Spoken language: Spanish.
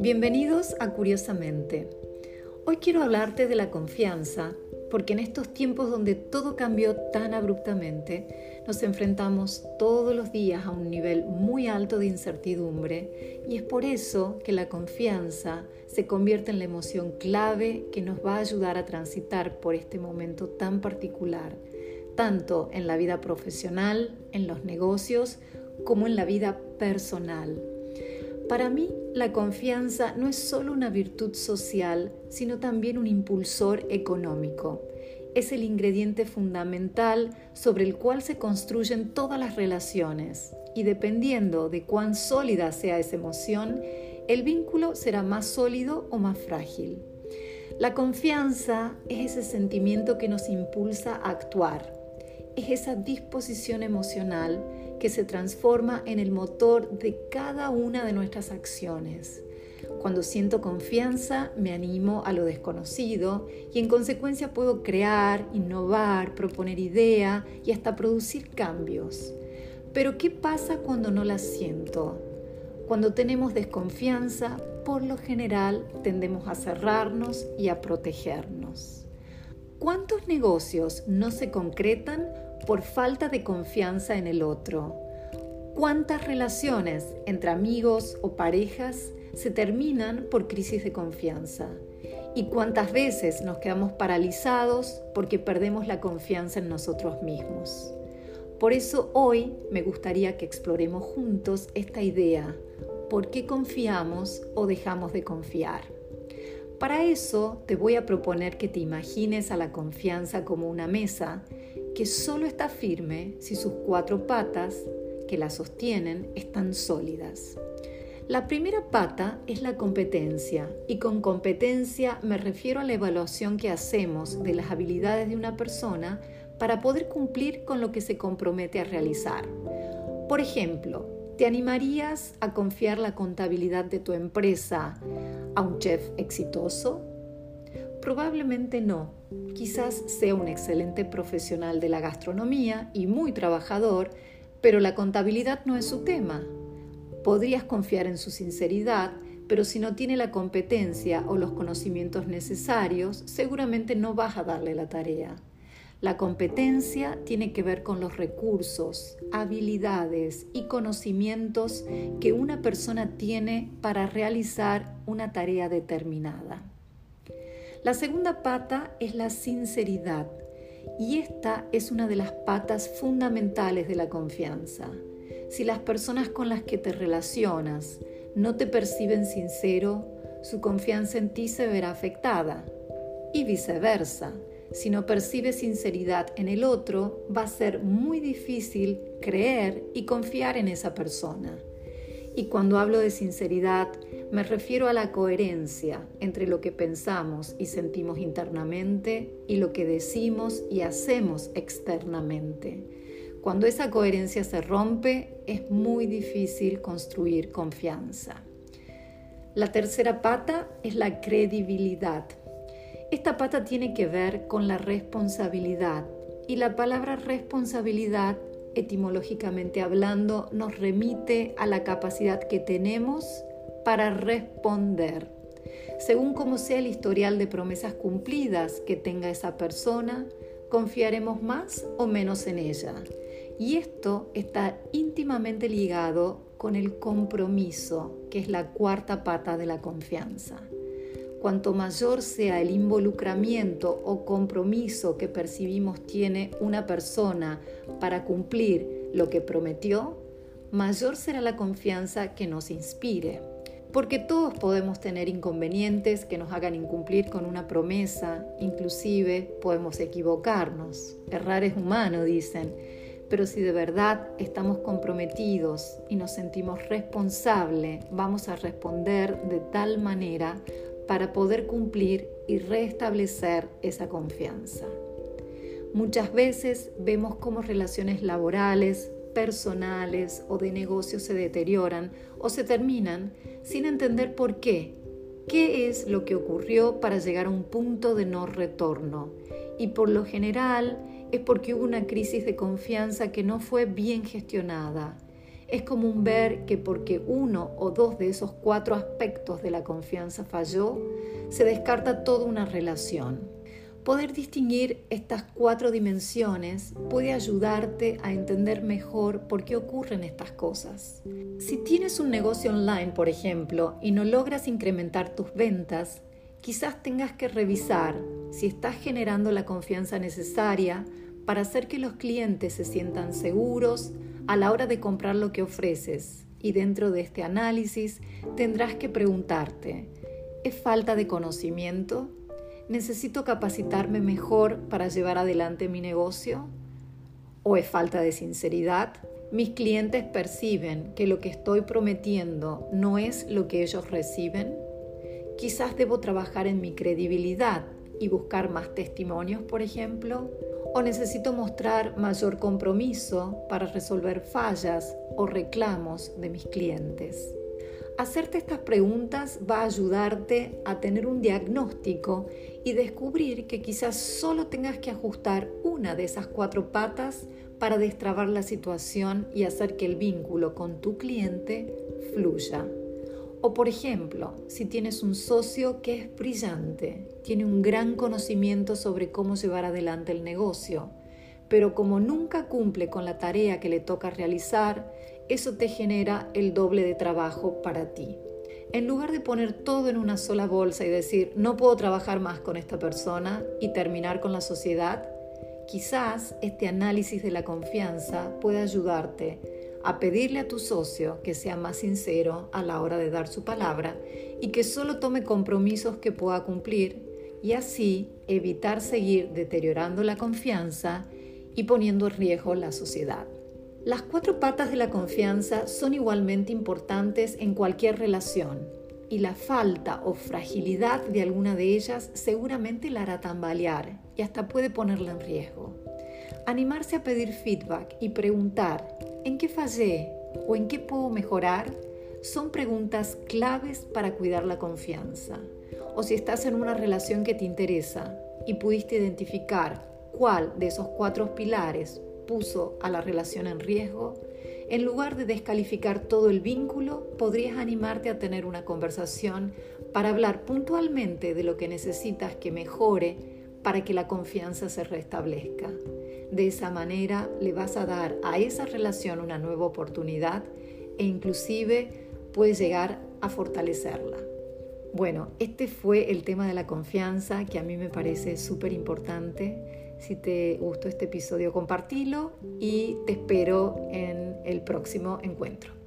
Bienvenidos a Curiosamente. Hoy quiero hablarte de la confianza, porque en estos tiempos donde todo cambió tan abruptamente, nos enfrentamos todos los días a un nivel muy alto de incertidumbre y es por eso que la confianza se convierte en la emoción clave que nos va a ayudar a transitar por este momento tan particular, tanto en la vida profesional, en los negocios, como en la vida personal. Para mí, la confianza no es solo una virtud social, sino también un impulsor económico. Es el ingrediente fundamental sobre el cual se construyen todas las relaciones y dependiendo de cuán sólida sea esa emoción, el vínculo será más sólido o más frágil. La confianza es ese sentimiento que nos impulsa a actuar, es esa disposición emocional que se transforma en el motor de cada una de nuestras acciones. Cuando siento confianza, me animo a lo desconocido y en consecuencia puedo crear, innovar, proponer idea y hasta producir cambios. Pero ¿qué pasa cuando no la siento? Cuando tenemos desconfianza, por lo general tendemos a cerrarnos y a protegernos. ¿Cuántos negocios no se concretan por falta de confianza en el otro. ¿Cuántas relaciones entre amigos o parejas se terminan por crisis de confianza? ¿Y cuántas veces nos quedamos paralizados porque perdemos la confianza en nosotros mismos? Por eso hoy me gustaría que exploremos juntos esta idea. ¿Por qué confiamos o dejamos de confiar? Para eso te voy a proponer que te imagines a la confianza como una mesa que solo está firme si sus cuatro patas que la sostienen están sólidas. La primera pata es la competencia y con competencia me refiero a la evaluación que hacemos de las habilidades de una persona para poder cumplir con lo que se compromete a realizar. Por ejemplo, ¿te animarías a confiar la contabilidad de tu empresa a un chef exitoso? Probablemente no. Quizás sea un excelente profesional de la gastronomía y muy trabajador, pero la contabilidad no es su tema. Podrías confiar en su sinceridad, pero si no tiene la competencia o los conocimientos necesarios, seguramente no vas a darle la tarea. La competencia tiene que ver con los recursos, habilidades y conocimientos que una persona tiene para realizar una tarea determinada. La segunda pata es la sinceridad y esta es una de las patas fundamentales de la confianza. Si las personas con las que te relacionas no te perciben sincero, su confianza en ti se verá afectada. Y viceversa, si no percibes sinceridad en el otro, va a ser muy difícil creer y confiar en esa persona. Y cuando hablo de sinceridad, me refiero a la coherencia entre lo que pensamos y sentimos internamente y lo que decimos y hacemos externamente. Cuando esa coherencia se rompe, es muy difícil construir confianza. La tercera pata es la credibilidad. Esta pata tiene que ver con la responsabilidad y la palabra responsabilidad etimológicamente hablando nos remite a la capacidad que tenemos para responder. Según como sea el historial de promesas cumplidas que tenga esa persona, confiaremos más o menos en ella. Y esto está íntimamente ligado con el compromiso, que es la cuarta pata de la confianza. Cuanto mayor sea el involucramiento o compromiso que percibimos tiene una persona para cumplir lo que prometió, mayor será la confianza que nos inspire porque todos podemos tener inconvenientes que nos hagan incumplir con una promesa, inclusive podemos equivocarnos. Errar es humano, dicen, pero si de verdad estamos comprometidos y nos sentimos responsables, vamos a responder de tal manera para poder cumplir y restablecer esa confianza. Muchas veces vemos cómo relaciones laborales, personales o de negocios se deterioran o se terminan sin entender por qué. ¿Qué es lo que ocurrió para llegar a un punto de no retorno? Y por lo general es porque hubo una crisis de confianza que no fue bien gestionada. Es común ver que porque uno o dos de esos cuatro aspectos de la confianza falló, se descarta toda una relación. Poder distinguir estas cuatro dimensiones puede ayudarte a entender mejor por qué ocurren estas cosas. Si tienes un negocio online, por ejemplo, y no logras incrementar tus ventas, quizás tengas que revisar si estás generando la confianza necesaria para hacer que los clientes se sientan seguros a la hora de comprar lo que ofreces. Y dentro de este análisis tendrás que preguntarte, ¿es falta de conocimiento? ¿Necesito capacitarme mejor para llevar adelante mi negocio? ¿O es falta de sinceridad? ¿Mis clientes perciben que lo que estoy prometiendo no es lo que ellos reciben? Quizás debo trabajar en mi credibilidad y buscar más testimonios, por ejemplo. ¿O necesito mostrar mayor compromiso para resolver fallas o reclamos de mis clientes? Hacerte estas preguntas va a ayudarte a tener un diagnóstico y descubrir que quizás solo tengas que ajustar una de esas cuatro patas para destrabar la situación y hacer que el vínculo con tu cliente fluya. O por ejemplo, si tienes un socio que es brillante, tiene un gran conocimiento sobre cómo llevar adelante el negocio, pero como nunca cumple con la tarea que le toca realizar, eso te genera el doble de trabajo para ti. En lugar de poner todo en una sola bolsa y decir, no puedo trabajar más con esta persona y terminar con la sociedad, quizás este análisis de la confianza pueda ayudarte a pedirle a tu socio que sea más sincero a la hora de dar su palabra y que solo tome compromisos que pueda cumplir y así evitar seguir deteriorando la confianza y poniendo en riesgo la sociedad. Las cuatro patas de la confianza son igualmente importantes en cualquier relación y la falta o fragilidad de alguna de ellas seguramente la hará tambalear y hasta puede ponerla en riesgo. Animarse a pedir feedback y preguntar ¿en qué fallé o en qué puedo mejorar? son preguntas claves para cuidar la confianza. O si estás en una relación que te interesa y pudiste identificar cuál de esos cuatro pilares puso a la relación en riesgo, en lugar de descalificar todo el vínculo, podrías animarte a tener una conversación para hablar puntualmente de lo que necesitas que mejore para que la confianza se restablezca. De esa manera le vas a dar a esa relación una nueva oportunidad e inclusive puedes llegar a fortalecerla. Bueno, este fue el tema de la confianza que a mí me parece súper importante. Si te gustó este episodio, compartilo y te espero en el próximo encuentro.